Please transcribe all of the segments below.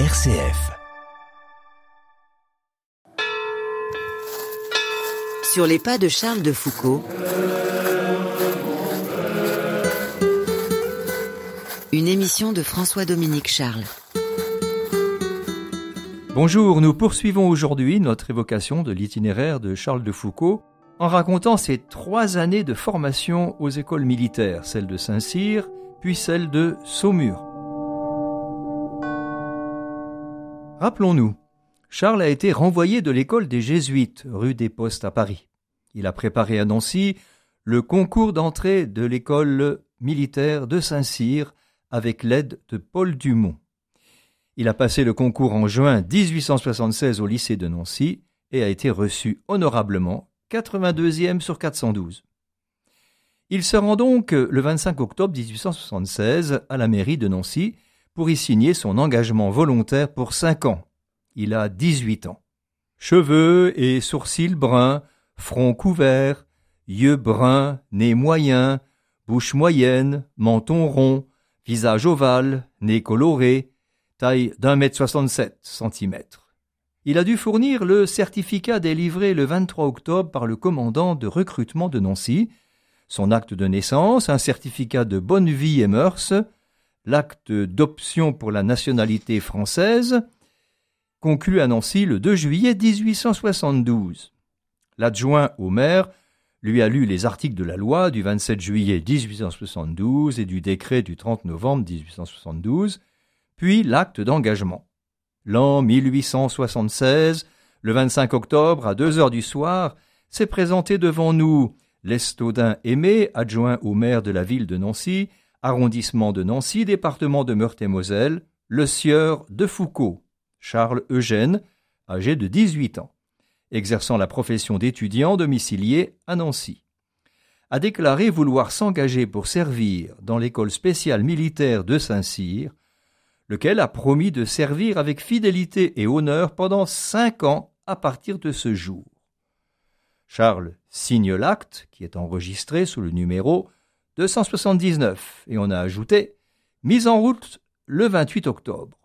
RCF. Sur les pas de Charles de Foucault. Une émission de François-Dominique Charles. Bonjour, nous poursuivons aujourd'hui notre évocation de l'itinéraire de Charles de Foucault en racontant ses trois années de formation aux écoles militaires, celle de Saint-Cyr, puis celle de Saumur. Rappelons-nous, Charles a été renvoyé de l'école des Jésuites, rue des Postes à Paris. Il a préparé à Nancy le concours d'entrée de l'école militaire de Saint-Cyr avec l'aide de Paul Dumont. Il a passé le concours en juin 1876 au lycée de Nancy et a été reçu honorablement 82e sur 412. Il se rend donc le 25 octobre 1876 à la mairie de Nancy pour y signer son engagement volontaire pour cinq ans. Il a 18 ans. Cheveux et sourcils bruns, front couvert, yeux bruns, nez moyen, bouche moyenne, menton rond, visage ovale, nez coloré, taille d'un mètre soixante-sept centimètres. Il a dû fournir le certificat délivré le 23 octobre par le commandant de recrutement de Nancy, son acte de naissance, un certificat de bonne vie et mœurs, l'acte d'option pour la nationalité française, conclu à Nancy le 2 juillet 1872. L'adjoint au maire lui a lu les articles de la loi du 27 juillet 1872 et du décret du 30 novembre 1872, puis l'acte d'engagement. L'an 1876, le 25 octobre, à deux heures du soir, s'est présenté devant nous l'Estaudin Aimé, adjoint au maire de la ville de Nancy, arrondissement de Nancy, département de Meurthe-et-Moselle, le sieur de Foucault, Charles Eugène, âgé de 18 ans, exerçant la profession d'étudiant domicilié à Nancy, a déclaré vouloir s'engager pour servir dans l'école spéciale militaire de Saint-Cyr, lequel a promis de servir avec fidélité et honneur pendant cinq ans à partir de ce jour. Charles signe l'acte, qui est enregistré sous le numéro 279, et on a ajouté mise en route le 28 octobre.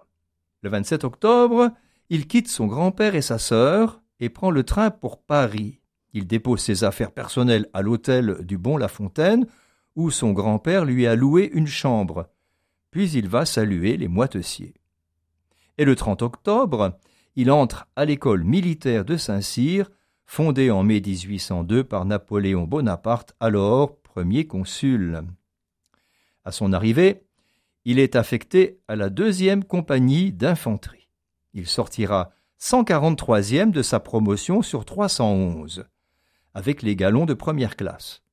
Le 27 octobre, il quitte son grand-père et sa sœur et prend le train pour Paris. Il dépose ses affaires personnelles à l'hôtel du Bon La Fontaine, où son grand-père lui a loué une chambre. Puis il va saluer les moitessiers. Et le 30 octobre, il entre à l'école militaire de Saint-Cyr, fondée en mai 1802 par Napoléon Bonaparte, alors premier consul. À son arrivée, il est affecté à la deuxième compagnie d'infanterie. Il sortira 143e de sa promotion sur 311, avec les galons de première classe.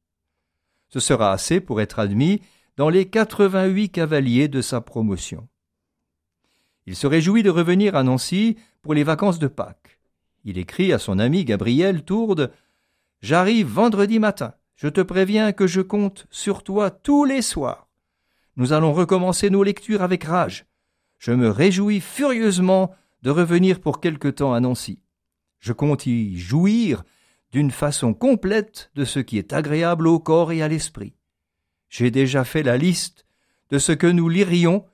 Ce sera assez pour être admis dans les 88 cavaliers de sa promotion. Il se réjouit de revenir à Nancy pour les vacances de Pâques. Il écrit à son ami Gabriel Tourde J'arrive vendredi matin. Je te préviens que je compte sur toi tous les soirs. Nous allons recommencer nos lectures avec rage. Je me réjouis furieusement de revenir pour quelque temps à Nancy. Je compte y jouir d'une façon complète de ce qui est agréable au corps et à l'esprit. J'ai déjà fait la liste de ce que nous lirions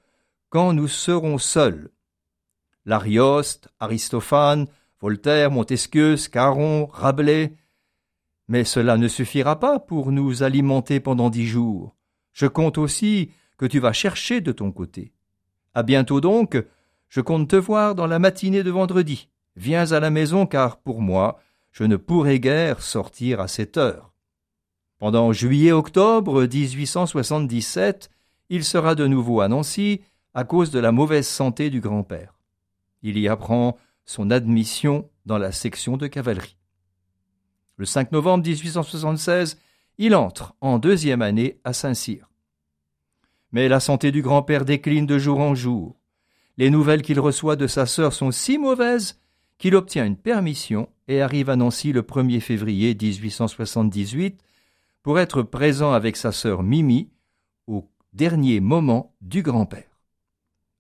quand nous serons seuls. L'Arioste, Aristophane, Voltaire, Montesquieu, Scarron, Rabelais, mais cela ne suffira pas pour nous alimenter pendant dix jours. Je compte aussi que tu vas chercher de ton côté. À bientôt donc, je compte te voir dans la matinée de vendredi. Viens à la maison car pour moi, je ne pourrai guère sortir à cette heure. Pendant juillet-octobre 1877, il sera de nouveau à Nancy à cause de la mauvaise santé du grand-père. Il y apprend son admission dans la section de cavalerie. Le 5 novembre 1876, il entre en deuxième année à Saint-Cyr. Mais la santé du grand-père décline de jour en jour. Les nouvelles qu'il reçoit de sa sœur sont si mauvaises qu'il obtient une permission et arrive à Nancy le 1er février 1878 pour être présent avec sa sœur Mimi au dernier moment du grand-père.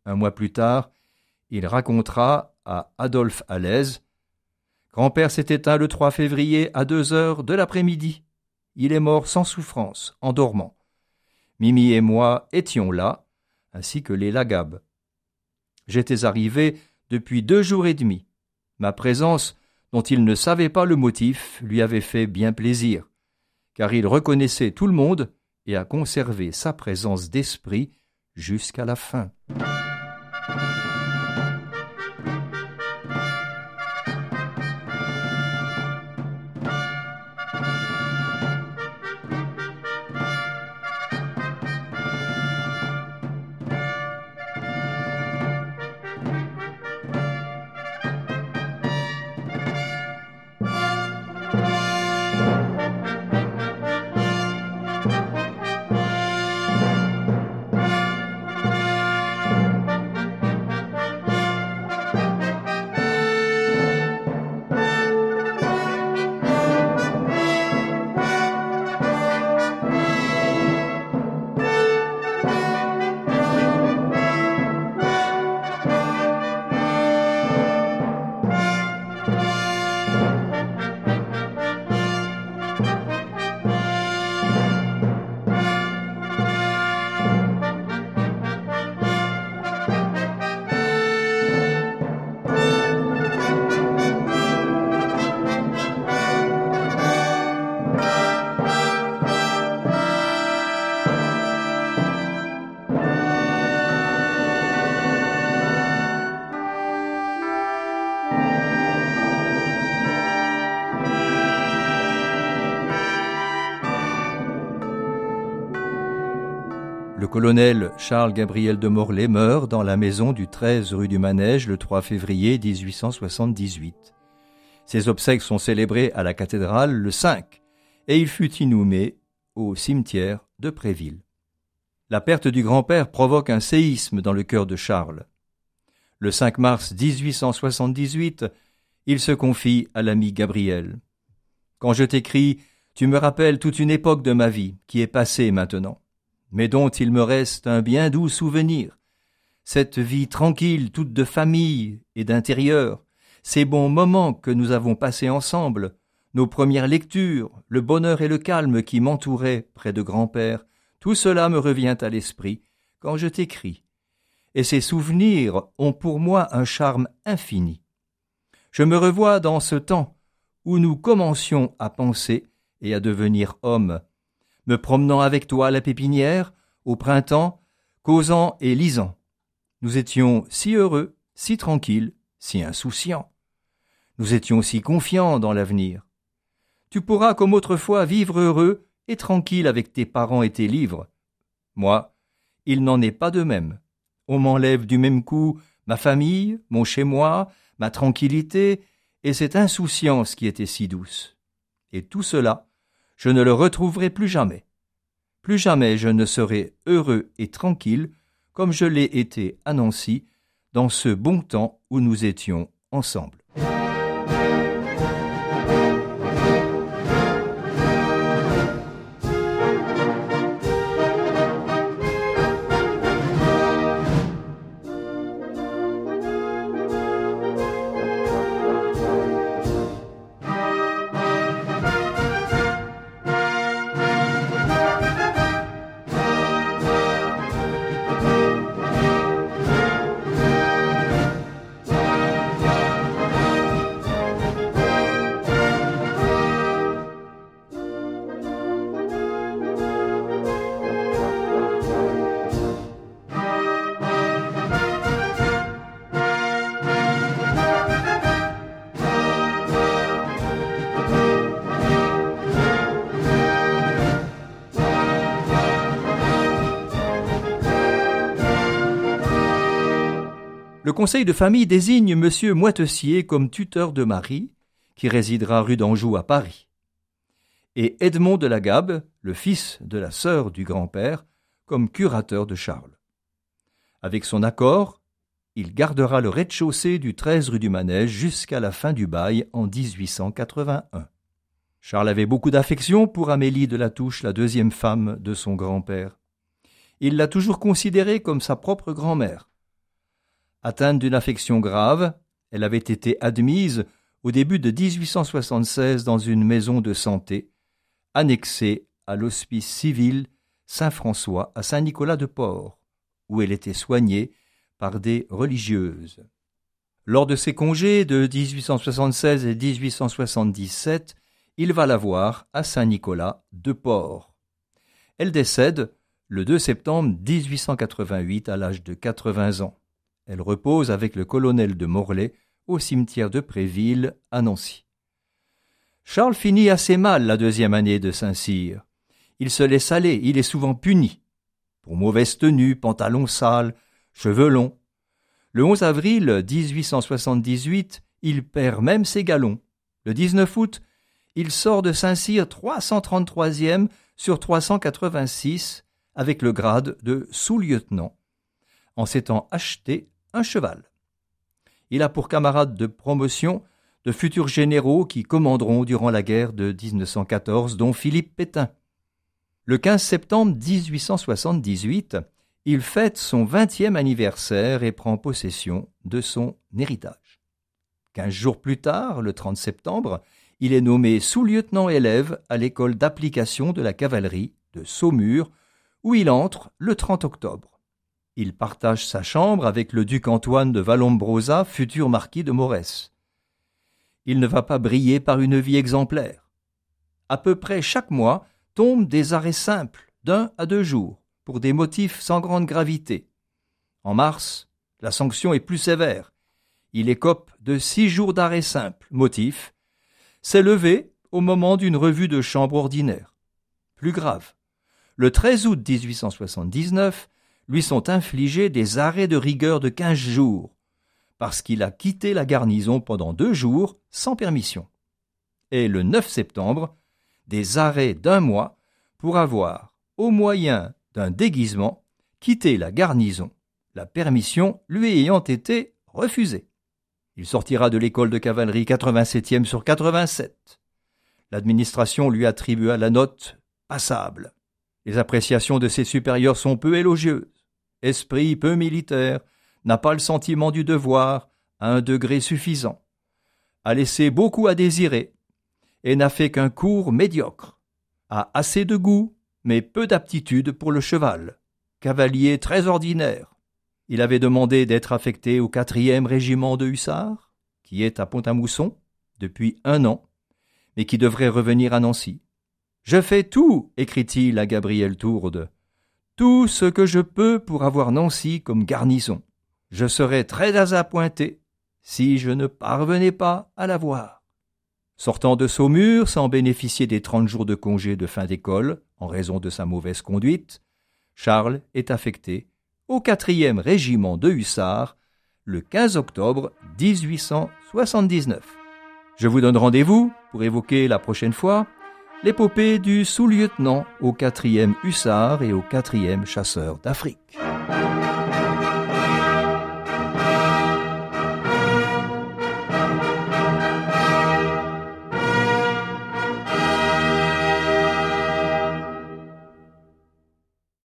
Un mois plus tard, il racontera à Adolphe Alaise Grand-père s'est éteint le 3 février à deux heures de l'après-midi. Il est mort sans souffrance, en dormant. Mimi et moi étions là, ainsi que les Lagab. J'étais arrivé depuis deux jours et demi. Ma présence, dont il ne savait pas le motif, lui avait fait bien plaisir, car il reconnaissait tout le monde et a conservé sa présence d'esprit jusqu'à la fin. Colonel Charles Gabriel de Morlaix meurt dans la maison du 13 rue du Manège le 3 février 1878. Ses obsèques sont célébrées à la cathédrale le 5 et il fut inhumé au cimetière de Préville. La perte du grand-père provoque un séisme dans le cœur de Charles. Le 5 mars 1878, il se confie à l'ami Gabriel. Quand je t'écris, tu me rappelles toute une époque de ma vie qui est passée maintenant mais dont il me reste un bien doux souvenir. Cette vie tranquille, toute de famille et d'intérieur, ces bons moments que nous avons passés ensemble, nos premières lectures, le bonheur et le calme qui m'entouraient près de grand-père, tout cela me revient à l'esprit quand je t'écris. Et ces souvenirs ont pour moi un charme infini. Je me revois dans ce temps où nous commencions à penser et à devenir hommes, me promenant avec toi à la pépinière, au printemps, causant et lisant. Nous étions si heureux, si tranquilles, si insouciants. Nous étions si confiants dans l'avenir. Tu pourras, comme autrefois, vivre heureux et tranquille avec tes parents et tes livres. Moi, il n'en est pas de même. On m'enlève du même coup ma famille, mon chez-moi, ma tranquillité, et cette insouciance qui était si douce. Et tout cela, je ne le retrouverai plus jamais. Plus jamais je ne serai heureux et tranquille comme je l'ai été à Nancy dans ce bon temps où nous étions ensemble. Le conseil de famille désigne M. Moitessier comme tuteur de Marie, qui résidera rue d'Anjou à Paris, et Edmond de la Gabe, le fils de la sœur du grand-père, comme curateur de Charles. Avec son accord, il gardera le rez-de-chaussée du 13 rue du Manège jusqu'à la fin du bail en 1881. Charles avait beaucoup d'affection pour Amélie de la Touche, la deuxième femme de son grand-père. Il l'a toujours considérée comme sa propre grand-mère. Atteinte d'une affection grave, elle avait été admise au début de 1876 dans une maison de santé, annexée à l'hospice civil Saint-François à Saint-Nicolas-de-Port, où elle était soignée par des religieuses. Lors de ses congés de 1876 et 1877, il va la voir à Saint-Nicolas de Port. Elle décède le 2 septembre 1888 à l'âge de 80 ans. Elle repose avec le colonel de Morlaix au cimetière de Préville à Nancy. Charles finit assez mal la deuxième année de Saint-Cyr. Il se laisse aller, il est souvent puni. Pour mauvaise tenue, pantalon sale, cheveux longs. Le 11 avril 1878, il perd même ses galons. Le 19 août, il sort de Saint-Cyr 333e sur 386 avec le grade de sous-lieutenant, en s'étant acheté un cheval. Il a pour camarade de promotion de futurs généraux qui commanderont durant la guerre de 1914, dont Philippe Pétain. Le 15 septembre 1878, il fête son vingtième anniversaire et prend possession de son héritage. Quinze jours plus tard, le 30 septembre, il est nommé sous-lieutenant élève à l'école d'application de la cavalerie de Saumur, où il entre le 30 octobre. Il partage sa chambre avec le duc Antoine de Vallombrosa, futur marquis de Morès. Il ne va pas briller par une vie exemplaire. À peu près chaque mois tombent des arrêts simples d'un à deux jours, pour des motifs sans grande gravité. En mars, la sanction est plus sévère. Il écope de six jours d'arrêt simple, motif, s'est levé au moment d'une revue de chambre ordinaire. Plus grave, le 13 août 1879, lui sont infligés des arrêts de rigueur de quinze jours, parce qu'il a quitté la garnison pendant deux jours sans permission. Et le 9 septembre, des arrêts d'un mois pour avoir, au moyen d'un déguisement, quitté la garnison, la permission lui ayant été refusée. Il sortira de l'école de cavalerie 87e sur 87. L'administration lui attribua la note passable. Les appréciations de ses supérieurs sont peu élogieuses. Esprit peu militaire, n'a pas le sentiment du devoir à un degré suffisant, a laissé beaucoup à désirer, et n'a fait qu'un cours médiocre, a assez de goût, mais peu d'aptitude pour le cheval, cavalier très ordinaire. Il avait demandé d'être affecté au quatrième régiment de hussards, qui est à Pont-à-Mousson depuis un an, mais qui devrait revenir à Nancy. Je fais tout, écrit-il à Gabriel Tourde, tout ce que je peux pour avoir Nancy comme garnison. Je serais très désappointé si je ne parvenais pas à la voir. Sortant de Saumur sans bénéficier des trente jours de congé de fin d'école en raison de sa mauvaise conduite, Charles est affecté au quatrième régiment de hussards le 15 octobre 1879. Je vous donne rendez-vous pour évoquer la prochaine fois l'épopée du sous-lieutenant au quatrième hussard et au quatrième chasseur d'Afrique.